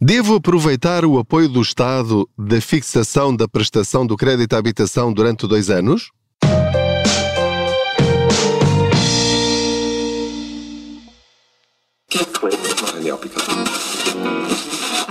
Devo aproveitar o apoio do Estado da fixação da prestação do crédito à habitação durante dois anos?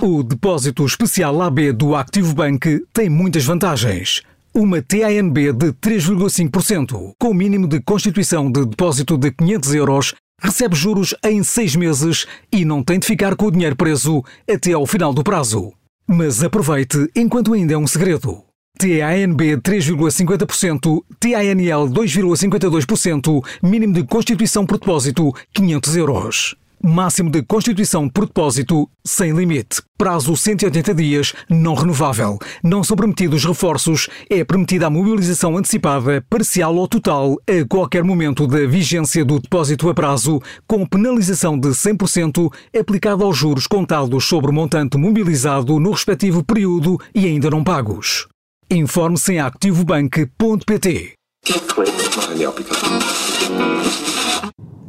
O depósito especial AB do Activo Bank tem muitas vantagens. Uma TANB de 3,5%, com o mínimo de constituição de depósito de 500 euros, recebe juros em seis meses e não tem de ficar com o dinheiro preso até ao final do prazo. Mas aproveite enquanto ainda é um segredo. TANB 3,50%, TANL 2,52%, mínimo de constituição por depósito 500 euros. Máximo de constituição por depósito sem limite. Prazo 180 dias, não renovável. Não são permitidos reforços. É permitida a mobilização antecipada, parcial ou total, a qualquer momento da vigência do depósito a prazo, com penalização de 100% aplicada aos juros contados sobre o montante mobilizado no respectivo período e ainda não pagos. Informe-se em activobank.pt.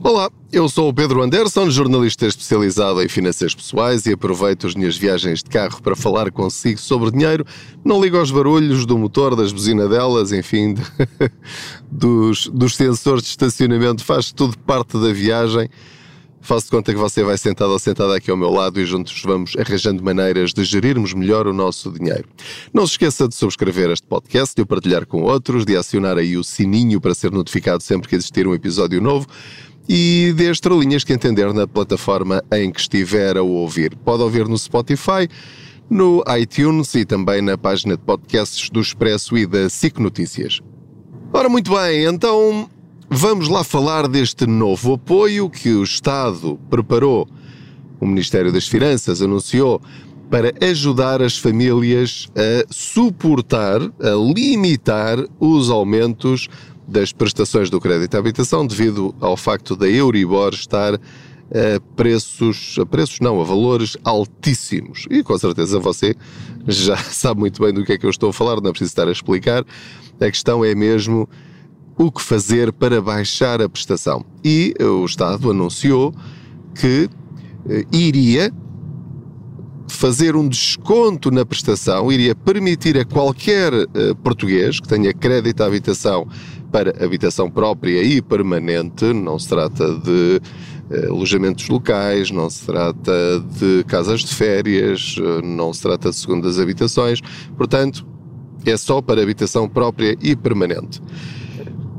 Olá, eu sou o Pedro Anderson, jornalista especializado em finanças pessoais e aproveito as minhas viagens de carro para falar consigo sobre dinheiro. Não ligo aos barulhos do motor, das buzinadelas, enfim, de, dos, dos sensores de estacionamento, faz tudo parte da viagem. Faço de conta que você vai sentado ou sentada aqui ao meu lado e juntos vamos arranjando maneiras de gerirmos melhor o nosso dinheiro. Não se esqueça de subscrever este podcast, de o partilhar com outros, de acionar aí o sininho para ser notificado sempre que existir um episódio novo e dê estrelinhas que entender na plataforma em que estiver a ouvir. Pode ouvir no Spotify, no iTunes e também na página de podcasts do Expresso e da SIC Notícias. Ora, muito bem, então vamos lá falar deste novo apoio que o Estado preparou. O Ministério das Finanças anunciou para ajudar as famílias a suportar, a limitar os aumentos das prestações do crédito à habitação devido ao facto da Euribor estar a preços, a preços não, a valores altíssimos. E com certeza você já sabe muito bem do que é que eu estou a falar, não é preciso estar a explicar. A questão é mesmo o que fazer para baixar a prestação. E o Estado anunciou que eh, iria fazer um desconto na prestação, iria permitir a qualquer uh, português que tenha crédito à habitação para habitação própria e permanente, não se trata de uh, alojamentos locais, não se trata de casas de férias, uh, não se trata de segundas habitações, portanto, é só para habitação própria e permanente.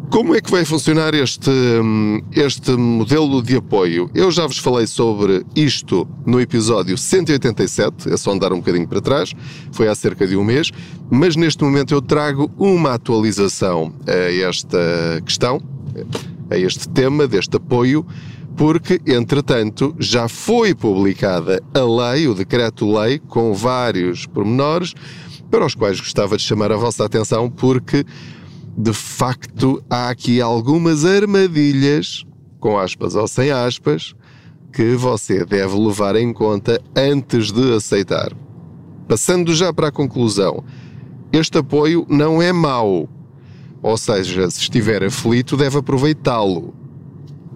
Como é que vai funcionar este, hum, este modelo de apoio? Eu já vos falei sobre isto no episódio 187, é só andar um bocadinho para trás, foi há cerca de um mês, mas neste momento eu trago uma atualização a esta questão, a este tema deste apoio, porque, entretanto, já foi publicada a lei, o decreto-lei, com vários pormenores, para os quais gostava de chamar a vossa atenção, porque de facto há aqui algumas armadilhas, com aspas ou sem aspas, que você deve levar em conta antes de aceitar. Passando já para a conclusão, este apoio não é mau, ou seja, se estiver aflito, deve aproveitá-lo.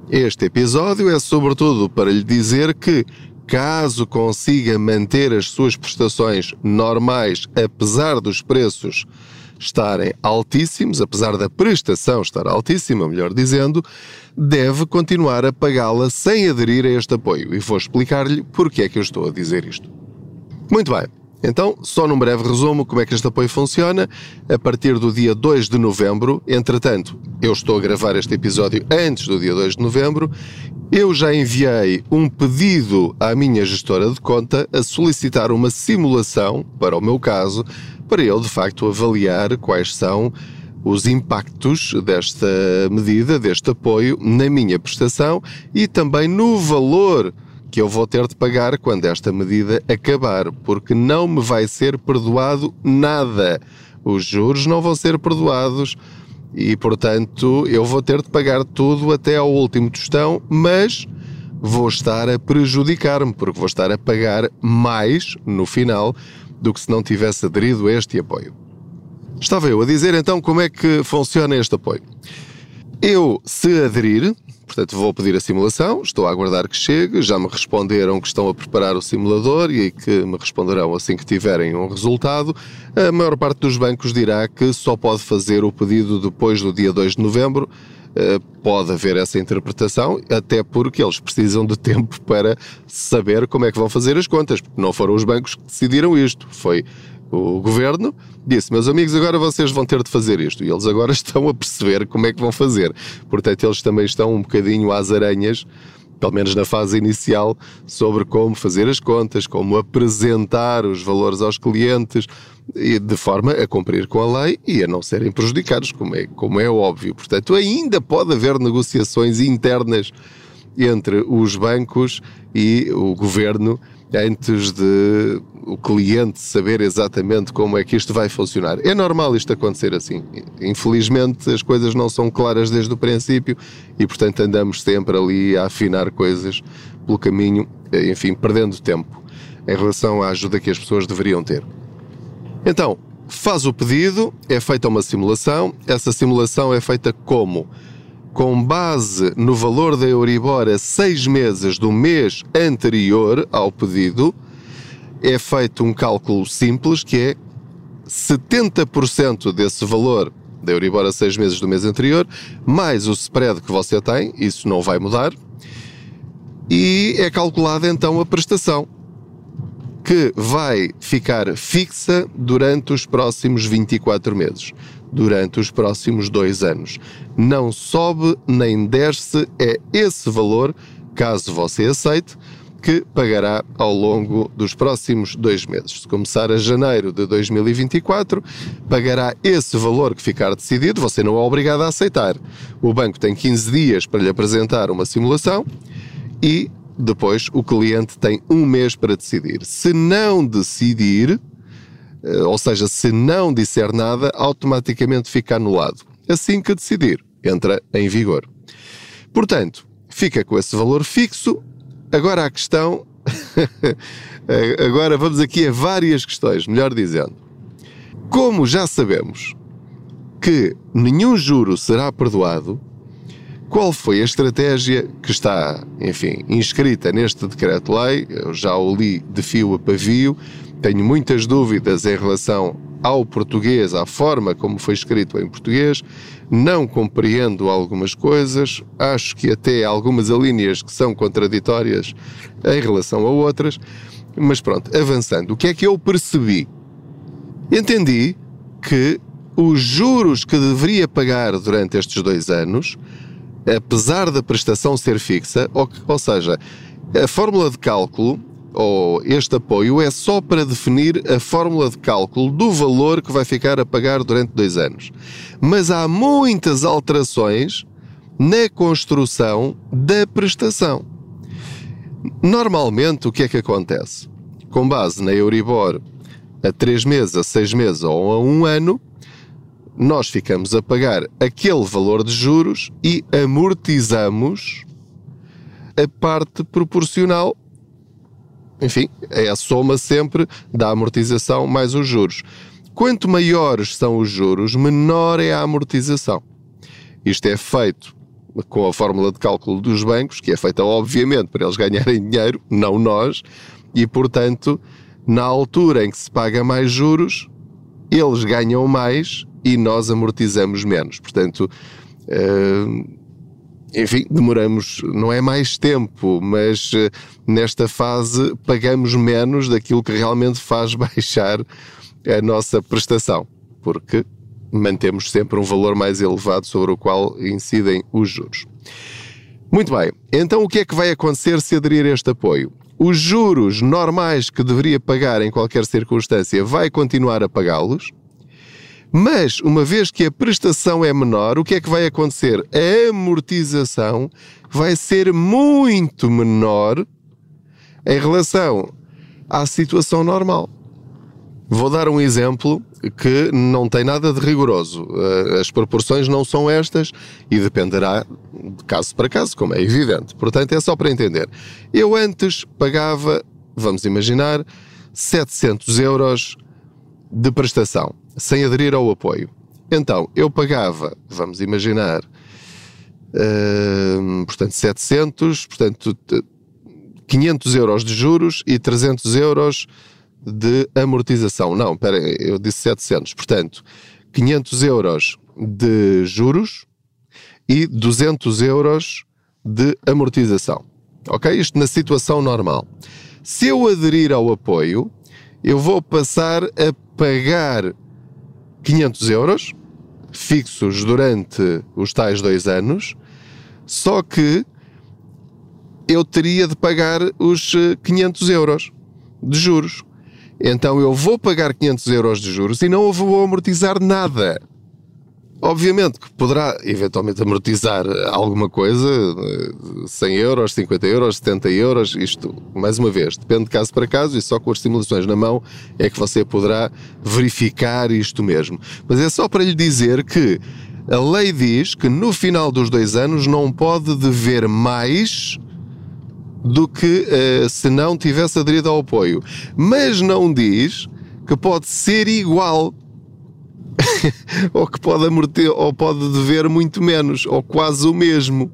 Este episódio é sobretudo para lhe dizer que, caso consiga manter as suas prestações normais apesar dos preços estarem altíssimos, apesar da prestação estar altíssima, melhor dizendo, deve continuar a pagá-la sem aderir a este apoio. E vou explicar-lhe porque é que eu estou a dizer isto. Muito bem. Então, só num breve resumo como é que este apoio funciona. A partir do dia 2 de novembro, entretanto, eu estou a gravar este episódio antes do dia 2 de novembro, eu já enviei um pedido à minha gestora de conta a solicitar uma simulação, para o meu caso, para ele de facto avaliar quais são os impactos desta medida, deste apoio na minha prestação e também no valor que eu vou ter de pagar quando esta medida acabar, porque não me vai ser perdoado nada. Os juros não vão ser perdoados e, portanto, eu vou ter de pagar tudo até ao último tostão, mas vou estar a prejudicar-me, porque vou estar a pagar mais no final do que se não tivesse aderido a este apoio. Estava eu a dizer então como é que funciona este apoio. Eu, se aderir, portanto vou pedir a simulação, estou a aguardar que chegue, já me responderam que estão a preparar o simulador e que me responderão assim que tiverem um resultado. A maior parte dos bancos dirá que só pode fazer o pedido depois do dia 2 de novembro. Eh, pode haver essa interpretação, até porque eles precisam de tempo para saber como é que vão fazer as contas, porque não foram os bancos que decidiram isto, foi o governo disse: Meus amigos, agora vocês vão ter de fazer isto. E eles agora estão a perceber como é que vão fazer. Portanto, eles também estão um bocadinho às aranhas, pelo menos na fase inicial, sobre como fazer as contas, como apresentar os valores aos clientes, e de forma a cumprir com a lei e a não serem prejudicados, como é, como é óbvio. Portanto, ainda pode haver negociações internas entre os bancos e o governo antes de o cliente saber exatamente como é que isto vai funcionar. É normal isto acontecer assim. Infelizmente as coisas não são claras desde o princípio e, portanto, andamos sempre ali a afinar coisas pelo caminho, enfim, perdendo tempo em relação à ajuda que as pessoas deveriam ter. Então, faz o pedido, é feita uma simulação. Essa simulação é feita como? Com base no valor da Euribor a seis meses do mês anterior ao pedido, é feito um cálculo simples que é 70% desse valor da Euribor a seis meses do mês anterior, mais o spread que você tem, isso não vai mudar, e é calculada então a prestação, que vai ficar fixa durante os próximos 24 meses durante os próximos dois anos. Não sobe nem desce, é esse valor, caso você aceite, que pagará ao longo dos próximos dois meses. Se começar a janeiro de 2024, pagará esse valor que ficar decidido, você não é obrigado a aceitar. O banco tem 15 dias para lhe apresentar uma simulação e depois o cliente tem um mês para decidir. Se não decidir, eh, ou seja, se não disser nada, automaticamente fica anulado. Assim que decidir, entra em vigor. Portanto, fica com esse valor fixo. Agora a questão. Agora vamos aqui a várias questões, melhor dizendo. Como já sabemos que nenhum juro será perdoado, qual foi a estratégia que está, enfim, inscrita neste decreto-lei? Eu já o li de fio a pavio. Tenho muitas dúvidas em relação ao português, à forma como foi escrito em português, não compreendo algumas coisas, acho que até algumas alíneas que são contraditórias em relação a outras, mas pronto, avançando, o que é que eu percebi? Entendi que os juros que deveria pagar durante estes dois anos, apesar da prestação ser fixa, ou, ou seja, a fórmula de cálculo ou este apoio é só para definir a fórmula de cálculo do valor que vai ficar a pagar durante dois anos. Mas há muitas alterações na construção da prestação. Normalmente, o que é que acontece? Com base na Euribor a três meses, a seis meses ou a um ano, nós ficamos a pagar aquele valor de juros e amortizamos a parte proporcional enfim, é a soma sempre da amortização mais os juros. Quanto maiores são os juros, menor é a amortização. Isto é feito com a fórmula de cálculo dos bancos, que é feita obviamente para eles ganharem dinheiro, não nós, e portanto, na altura em que se paga mais juros, eles ganham mais e nós amortizamos menos. Portanto, uh, enfim, demoramos, não é mais tempo, mas uh, nesta fase pagamos menos daquilo que realmente faz baixar a nossa prestação, porque mantemos sempre um valor mais elevado sobre o qual incidem os juros. Muito bem, então o que é que vai acontecer se aderir a este apoio? Os juros normais que deveria pagar em qualquer circunstância vai continuar a pagá-los mas, uma vez que a prestação é menor, o que é que vai acontecer? A amortização vai ser muito menor em relação à situação normal. Vou dar um exemplo que não tem nada de rigoroso. Eh, as proporções não são estas e dependerá de caso para caso, como é evidente. Portanto, é só para entender. Eu antes pagava, vamos imaginar, 700 euros de prestação sem aderir ao apoio. Então, eu pagava, vamos imaginar, uh, portanto 700, portanto 500 euros de juros e 300 euros de amortização. Não, espera, eu disse 700. Portanto, 500 euros de juros e 200 euros de amortização. Ok? Isto na situação normal. Se eu aderir ao apoio, eu vou passar a pagar 500 euros fixos durante os tais dois anos, só que eu teria de pagar os 500 eh, euros de juros. Então eu vou pagar 500 euros de juros e não vou amortizar nada. Obviamente que poderá eventualmente amortizar alguma coisa, 100 euros, 50 euros, 70 euros, isto, mais uma vez, depende de caso para caso e só com as simulações na mão é que você poderá verificar isto mesmo. Mas é só para lhe dizer que a lei diz que no final dos dois anos não pode dever mais do que uh, se não tivesse aderido ao apoio. Mas não diz que pode ser igual ou que pode amorter, ou pode dever muito menos, ou quase o mesmo.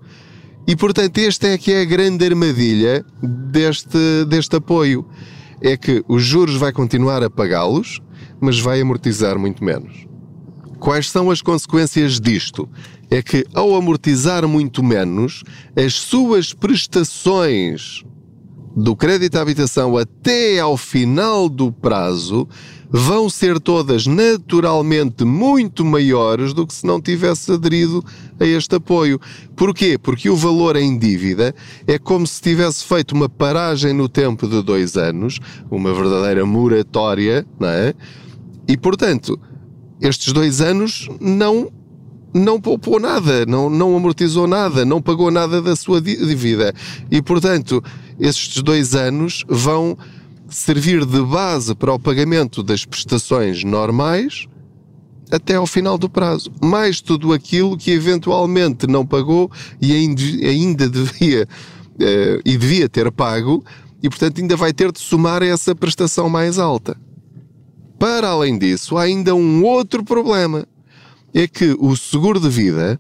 E portanto, esta é que é a grande armadilha deste, deste apoio. É que os juros vai continuar a pagá-los, mas vai amortizar muito menos. Quais são as consequências disto? É que ao amortizar muito menos, as suas prestações do crédito à habitação até ao final do prazo vão ser todas naturalmente muito maiores do que se não tivesse aderido a este apoio. Porquê? Porque o valor em dívida é como se tivesse feito uma paragem no tempo de dois anos, uma verdadeira moratória, não é? E portanto, estes dois anos não não poupou nada, não, não amortizou nada, não pagou nada da sua dívida. E, portanto, estes dois anos vão servir de base para o pagamento das prestações normais até ao final do prazo. Mais tudo aquilo que eventualmente não pagou e ainda devia, uh, e devia ter pago, e portanto ainda vai ter de somar essa prestação mais alta. Para além disso, há ainda um outro problema. É que o seguro de vida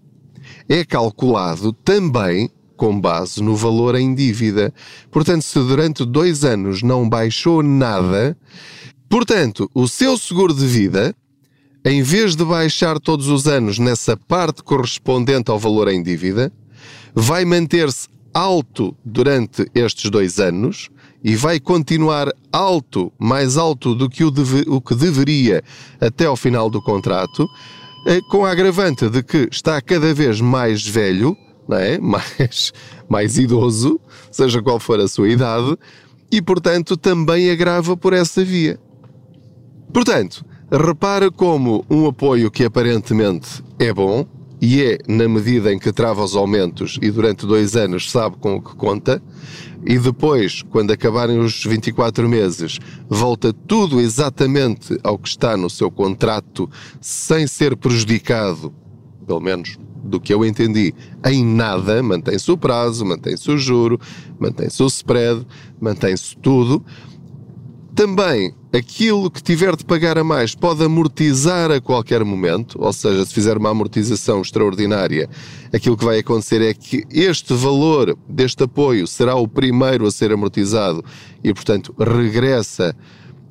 é calculado também com base no valor em dívida. Portanto, se durante dois anos não baixou nada, portanto, o seu seguro de vida, em vez de baixar todos os anos nessa parte correspondente ao valor em dívida, vai manter-se alto durante estes dois anos e vai continuar alto, mais alto do que o, deve, o que deveria até ao final do contrato, eh, com a agravante de que está cada vez mais velho não é? mais, mais idoso, seja qual for a sua idade, e portanto também agrava por essa via. Portanto, repara como um apoio que aparentemente é bom, e é na medida em que trava os aumentos e durante dois anos sabe com o que conta, e depois, quando acabarem os 24 meses, volta tudo exatamente ao que está no seu contrato, sem ser prejudicado, pelo menos do que eu entendi, em nada, mantém-se o prazo, mantém-se o juro, mantém-se o spread, mantém-se tudo. Também aquilo que tiver de pagar a mais pode amortizar a qualquer momento, ou seja, se fizer uma amortização extraordinária, aquilo que vai acontecer é que este valor deste apoio será o primeiro a ser amortizado e, portanto, regressa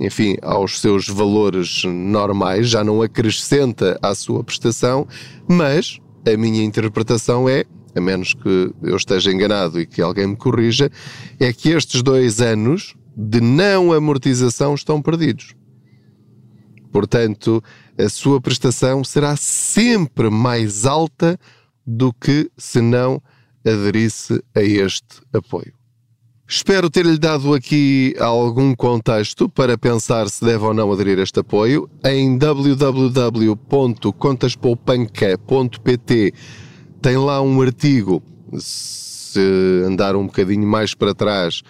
enfim, aos seus valores normais, já não acrescenta à sua prestação, mas a minha interpretação é, a menos que eu esteja enganado e que alguém me corrija, é que estes dois anos de não amortização estão perdidos. Portanto, a sua prestação será sempre mais alta do que se não aderisse a este apoio. Espero ter-lhe dado aqui algum contexto para pensar se deve ou não aderir a este apoio. Em www.contaspoupanca.pt tem lá um artigo, se andar um bocadinho mais para trás,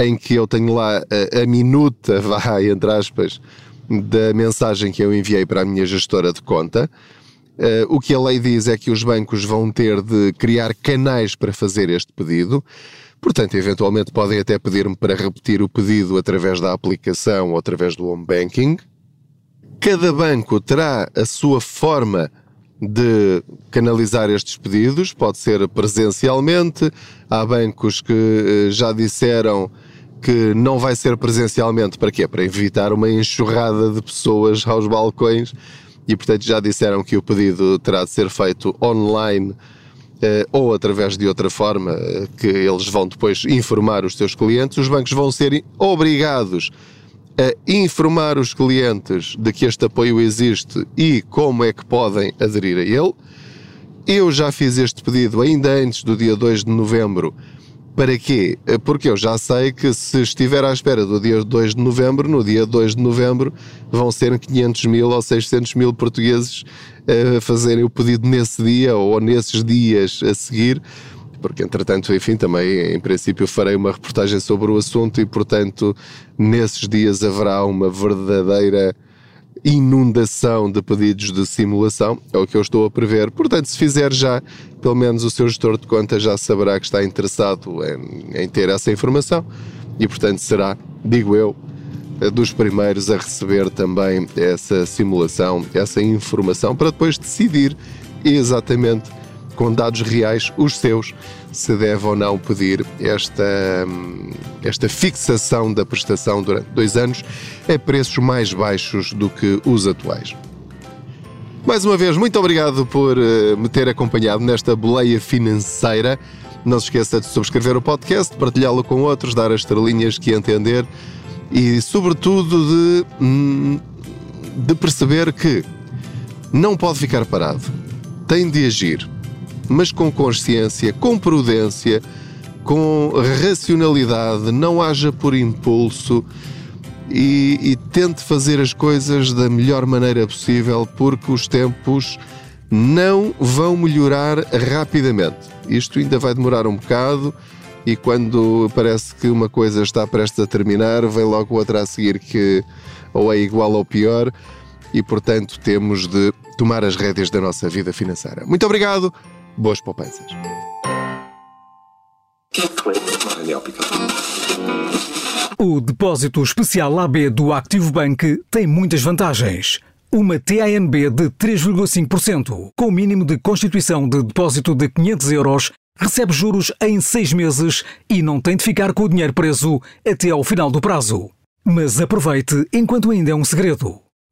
em que eu tenho lá a, a minuta, vai, entre aspas, da mensagem que eu enviei para a minha gestora de conta. Uh, o que a lei diz é que os bancos vão ter de criar canais para fazer este pedido. Portanto, eventualmente podem até pedir-me para repetir o pedido através da aplicação ou através do home banking. Cada banco terá a sua forma de canalizar estes pedidos, pode ser presencialmente. Há bancos que eh, já disseram que não vai ser presencialmente, para quê? Para evitar uma enxurrada de pessoas aos balcões e, portanto, já disseram que o pedido terá de ser feito online ou através de outra forma eh, que eles vão depois informar os seus clientes. Os bancos vão ser obrigados a informar os clientes de que este apoio existe e como é que podem aderir a ele. Eu já fiz este pedido ainda antes do dia 2 de novembro. Para quê? Porque eu já sei que se estiver à espera do dia 2 de novembro, no dia 2 de novembro vão ser 500 mil ou 600 mil portugueses a fazerem o pedido nesse dia ou nesses dias a seguir porque entretanto, enfim, também em princípio farei uma reportagem sobre o assunto e, portanto, nesses dias haverá uma verdadeira inundação de pedidos de simulação, é o que eu estou a prever. Portanto, se fizer já, pelo menos o seu gestor de conta já saberá que está interessado em, em ter essa informação e, portanto, será, digo eu, dos primeiros a receber também essa simulação, essa informação, para depois decidir exatamente com dados reais, os seus, se deve ou não pedir esta, esta fixação da prestação durante dois anos a preços mais baixos do que os atuais. Mais uma vez, muito obrigado por eh, me ter acompanhado nesta boleia financeira. Não se esqueça de subscrever o podcast, partilhá-lo com outros, dar as estrelinhas que entender e, sobretudo, de, hum, de perceber que não pode ficar parado, tem de agir mas com consciência, com prudência, com racionalidade, não haja por impulso e, e, tente fazer as coisas da melhor maneira possível, porque os tempos não vão melhorar rapidamente. Isto ainda vai demorar um bocado. E quando parece que uma coisa está prestes a terminar, vem logo outra a seguir que ou é igual ou pior, e portanto temos de tomar as rédeas da nossa vida financeira. Muito obrigado, boas poupanças. O depósito especial AB do Activo Bank tem muitas vantagens. Uma TANB de 3,5%, com o mínimo de constituição de depósito de 500 euros, recebe juros em 6 meses e não tem de ficar com o dinheiro preso até ao final do prazo. Mas aproveite enquanto ainda é um segredo.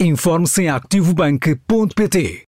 Informe-se em activobank.pt.